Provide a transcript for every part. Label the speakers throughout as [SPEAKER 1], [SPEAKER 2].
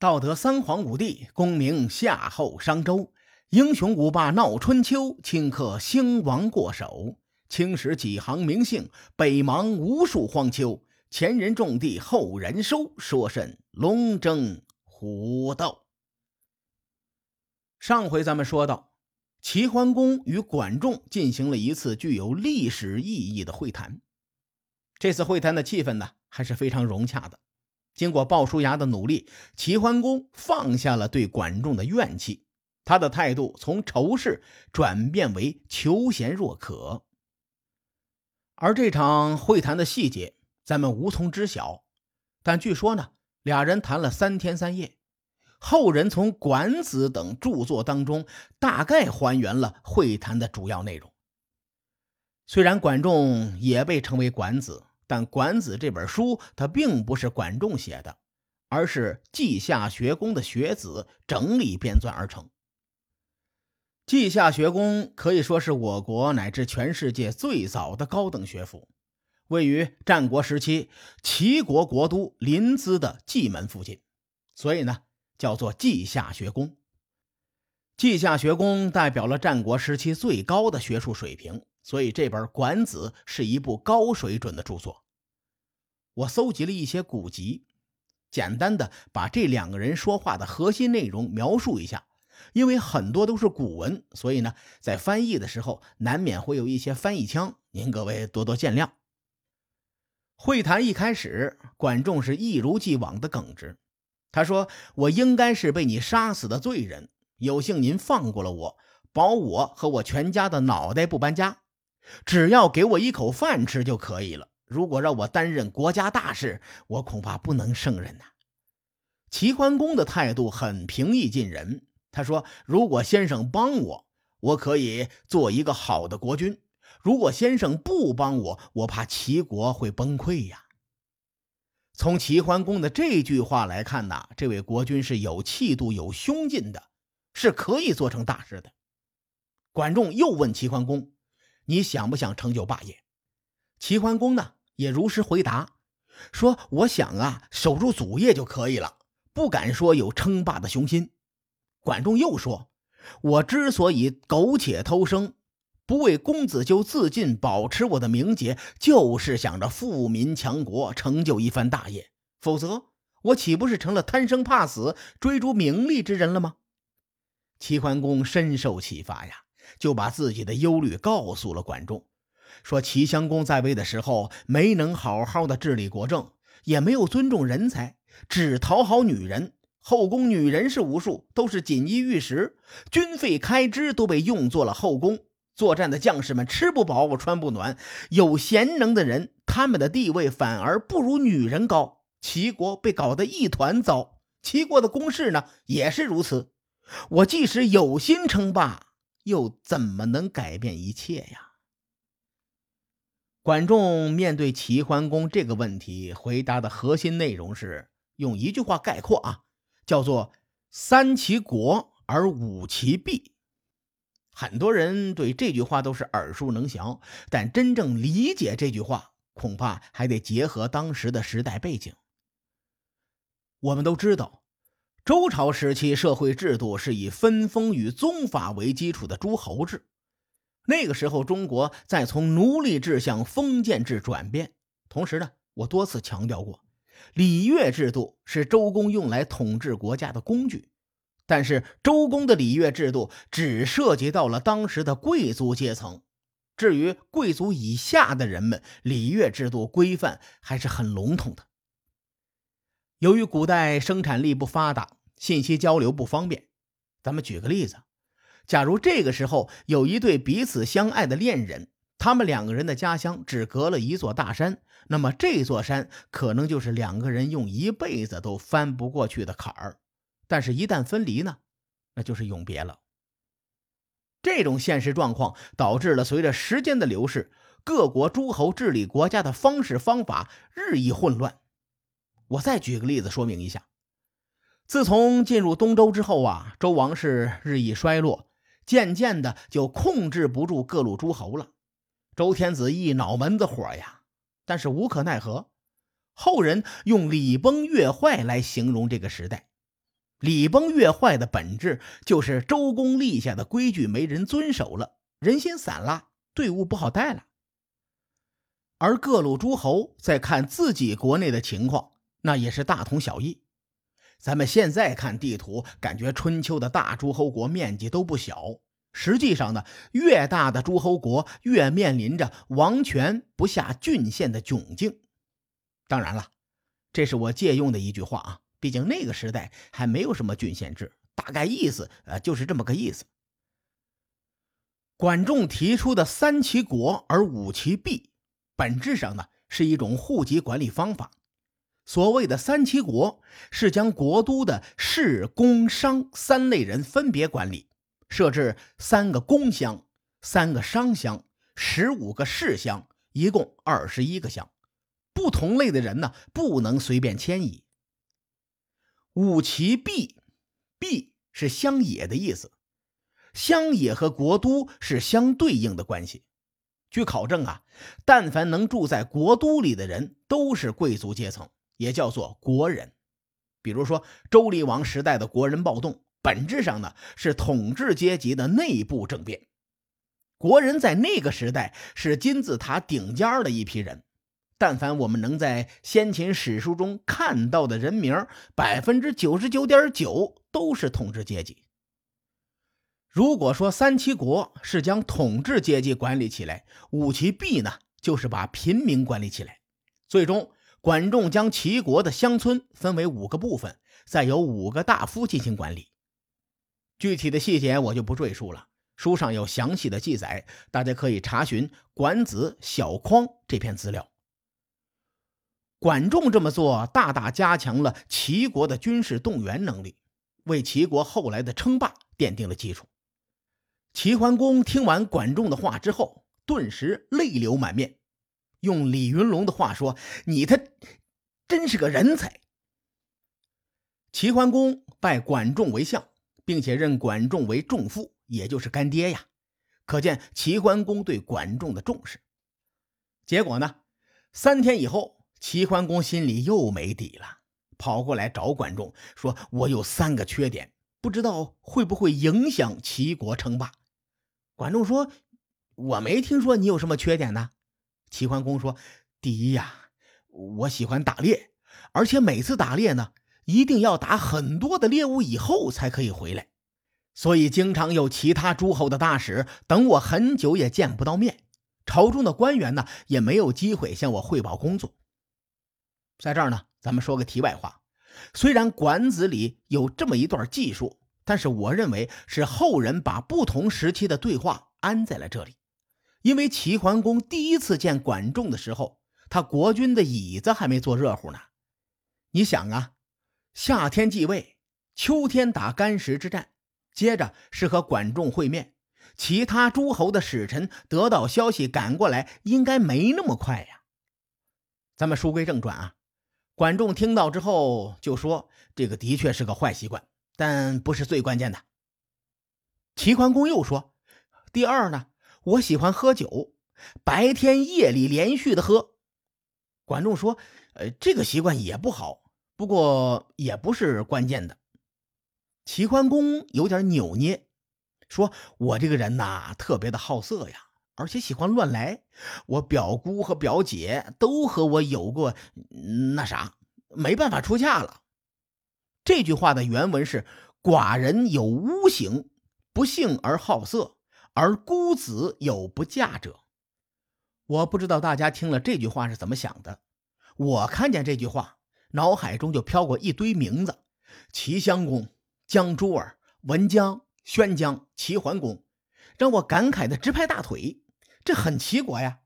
[SPEAKER 1] 道德三皇五帝，功名夏后商周，英雄五霸闹春秋，顷刻兴亡过手。青史几行名姓，北邙无数荒丘。前人种地，后人收，说甚龙争虎斗？上回咱们说到，齐桓公与管仲进行了一次具有历史意义的会谈。这次会谈的气氛呢，还是非常融洽的。经过鲍叔牙的努力，齐桓公放下了对管仲的怨气，他的态度从仇视转变为求贤若渴。而这场会谈的细节，咱们无从知晓。但据说呢，俩人谈了三天三夜。后人从《管子》等著作当中大概还原了会谈的主要内容。虽然管仲也被称为管子。但《管子》这本书，它并不是管仲写的，而是稷下学宫的学子整理编纂而成。稷下学宫可以说是我国乃至全世界最早的高等学府，位于战国时期齐国国都临淄的蓟门附近，所以呢叫做稷下学宫。稷下学宫代表了战国时期最高的学术水平。所以这本《管子》是一部高水准的著作。我搜集了一些古籍，简单的把这两个人说话的核心内容描述一下。因为很多都是古文，所以呢，在翻译的时候难免会有一些翻译腔，您各位多多见谅。会谈一开始，管仲是一如既往的耿直，他说：“我应该是被你杀死的罪人，有幸您放过了我，保我和我全家的脑袋不搬家。”只要给我一口饭吃就可以了。如果让我担任国家大事，我恐怕不能胜任呐。齐桓公的态度很平易近人，他说：“如果先生帮我，我可以做一个好的国君；如果先生不帮我，我怕齐国会崩溃呀。”从齐桓公的这句话来看呐，这位国君是有气度、有胸襟的，是可以做成大事的。管仲又问齐桓公。你想不想成就霸业？齐桓公呢也如实回答说：“我想啊，守住祖业就可以了，不敢说有称霸的雄心。”管仲又说：“我之所以苟且偷生，不为公子纠自尽，保持我的名节，就是想着富民强国，成就一番大业。否则，我岂不是成了贪生怕死、追逐名利之人了吗？”齐桓公深受启发呀。就把自己的忧虑告诉了管仲，说齐襄公在位的时候没能好好的治理国政，也没有尊重人才，只讨好女人，后宫女人是无数，都是锦衣玉食，军费开支都被用作了后宫，作战的将士们吃不饱穿不暖，有贤能的人，他们的地位反而不如女人高，齐国被搞得一团糟，齐国的公事呢也是如此，我即使有心称霸。又怎么能改变一切呀？管仲面对齐桓公这个问题，回答的核心内容是用一句话概括啊，叫做“三其国而五其弊”。很多人对这句话都是耳熟能详，但真正理解这句话，恐怕还得结合当时的时代背景。我们都知道。周朝时期，社会制度是以分封与宗法为基础的诸侯制。那个时候，中国在从奴隶制向封建制转变。同时呢，我多次强调过，礼乐制度是周公用来统治国家的工具。但是，周公的礼乐制度只涉及到了当时的贵族阶层，至于贵族以下的人们，礼乐制度规范还是很笼统的。由于古代生产力不发达，信息交流不方便。咱们举个例子：假如这个时候有一对彼此相爱的恋人，他们两个人的家乡只隔了一座大山，那么这座山可能就是两个人用一辈子都翻不过去的坎儿。但是，一旦分离呢，那就是永别了。这种现实状况导致了随着时间的流逝，各国诸侯治理国家的方式方法日益混乱。我再举个例子说明一下。自从进入东周之后啊，周王室日益衰落，渐渐的就控制不住各路诸侯了。周天子一脑门子火呀，但是无可奈何。后人用礼崩乐坏来形容这个时代。礼崩乐坏的本质就是周公立下的规矩没人遵守了，人心散了，队伍不好带了。而各路诸侯在看自己国内的情况，那也是大同小异。咱们现在看地图，感觉春秋的大诸侯国面积都不小。实际上呢，越大的诸侯国越面临着王权不下郡县的窘境。当然了，这是我借用的一句话啊，毕竟那个时代还没有什么郡县制，大概意思呃就是这么个意思。管仲提出的三齐国而五齐弊，本质上呢是一种户籍管理方法。所谓的三齐国，是将国都的士、工、商三类人分别管理。设置三个工乡、三个商乡、十五个市乡，一共二十一个乡。不同类的人呢，不能随便迁移。五齐避，避是乡野的意思。乡野和国都是相对应的关系。据考证啊，但凡能住在国都里的人，都是贵族阶层，也叫做国人。比如说周厉王时代的国人暴动。本质上呢，是统治阶级的内部政变。国人在那个时代是金字塔顶尖的一批人。但凡我们能在先秦史书中看到的人名，百分之九十九点九都是统治阶级。如果说三齐国是将统治阶级管理起来，五齐弊呢，就是把平民管理起来。最终，管仲将齐国的乡村分为五个部分，再由五个大夫进行管理。具体的细节我就不赘述了，书上有详细的记载，大家可以查询《管子·小匡》这篇资料。管仲这么做，大大加强了齐国的军事动员能力，为齐国后来的称霸奠定了基础。齐桓公听完管仲的话之后，顿时泪流满面。用李云龙的话说：“你他真是个人才。”齐桓公拜管仲为相。并且认管仲为仲父，也就是干爹呀，可见齐桓公对管仲的重视。结果呢，三天以后，齐桓公心里又没底了，跑过来找管仲说：“我有三个缺点，不知道会不会影响齐国称霸。”管仲说：“我没听说你有什么缺点呢。”齐桓公说：“第一呀，我喜欢打猎，而且每次打猎呢。”一定要打很多的猎物以后才可以回来，所以经常有其他诸侯的大使等我很久也见不到面，朝中的官员呢也没有机会向我汇报工作。在这儿呢，咱们说个题外话，虽然《管子》里有这么一段记述，但是我认为是后人把不同时期的对话安在了这里，因为齐桓公第一次见管仲的时候，他国君的椅子还没坐热乎呢，你想啊。夏天继位，秋天打干石之战，接着是和管仲会面。其他诸侯的使臣得到消息赶过来，应该没那么快呀。咱们书归正传啊，管仲听到之后就说：“这个的确是个坏习惯，但不是最关键的。”齐桓公又说：“第二呢，我喜欢喝酒，白天夜里连续的喝。”管仲说：“呃，这个习惯也不好。”不过也不是关键的。齐桓公有点扭捏，说：“我这个人呐，特别的好色呀，而且喜欢乱来。我表姑和表姐都和我有过那啥，没办法出嫁了。”这句话的原文是：“寡人有污行，不幸而好色，而孤子有不嫁者。”我不知道大家听了这句话是怎么想的。我看见这句话。脑海中就飘过一堆名字：齐襄公、江珠儿、文姜、宣姜、齐桓公，让我感慨的直拍大腿。这很齐国呀，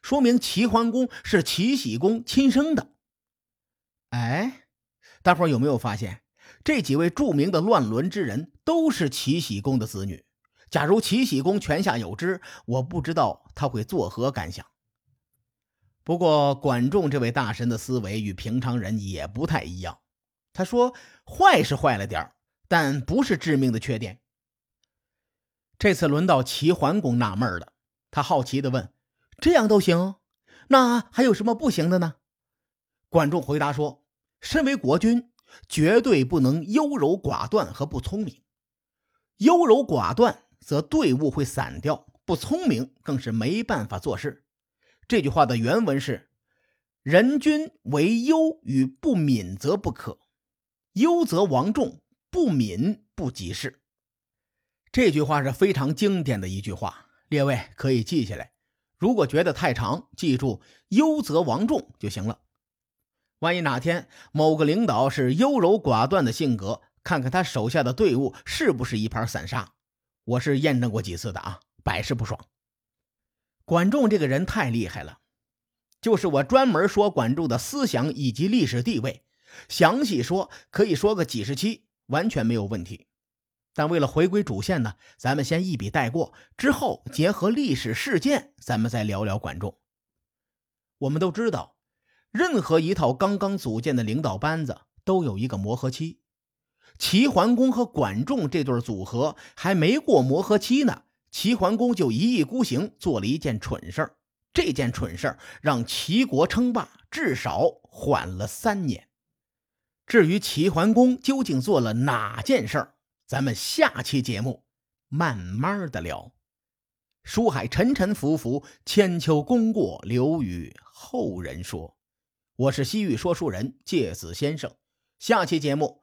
[SPEAKER 1] 说明齐桓公是齐僖公亲生的。哎，大伙有没有发现，这几位著名的乱伦之人都是齐僖公的子女？假如齐僖公泉下有知，我不知道他会作何感想。不过，管仲这位大神的思维与平常人也不太一样。他说：“坏是坏了点但不是致命的缺点。”这次轮到齐桓公纳闷了，他好奇地问：“这样都行？那还有什么不行的呢？”管仲回答说：“身为国君，绝对不能优柔寡断和不聪明。优柔寡断则队伍会散掉，不聪明更是没办法做事。这句话的原文是：“人君为忧与不敏则不可，忧则亡众，不敏不及事。”这句话是非常经典的一句话，列位可以记下来。如果觉得太长，记住“忧则亡众”就行了。万一哪天某个领导是优柔寡断的性格，看看他手下的队伍是不是一盘散沙。我是验证过几次的啊，百试不爽。管仲这个人太厉害了，就是我专门说管仲的思想以及历史地位，详细说可以说个几十期，完全没有问题。但为了回归主线呢，咱们先一笔带过，之后结合历史事件，咱们再聊聊管仲。我们都知道，任何一套刚刚组建的领导班子都有一个磨合期。齐桓公和管仲这对组合还没过磨合期呢，齐桓公就一意孤行，做了一件蠢事儿。这件蠢事儿让齐国称霸至少缓了三年。至于齐桓公究竟做了哪件事儿？咱们下期节目慢慢的聊。书海沉沉浮浮，千秋功过留与后人说。我是西域说书人介子先生。下期节目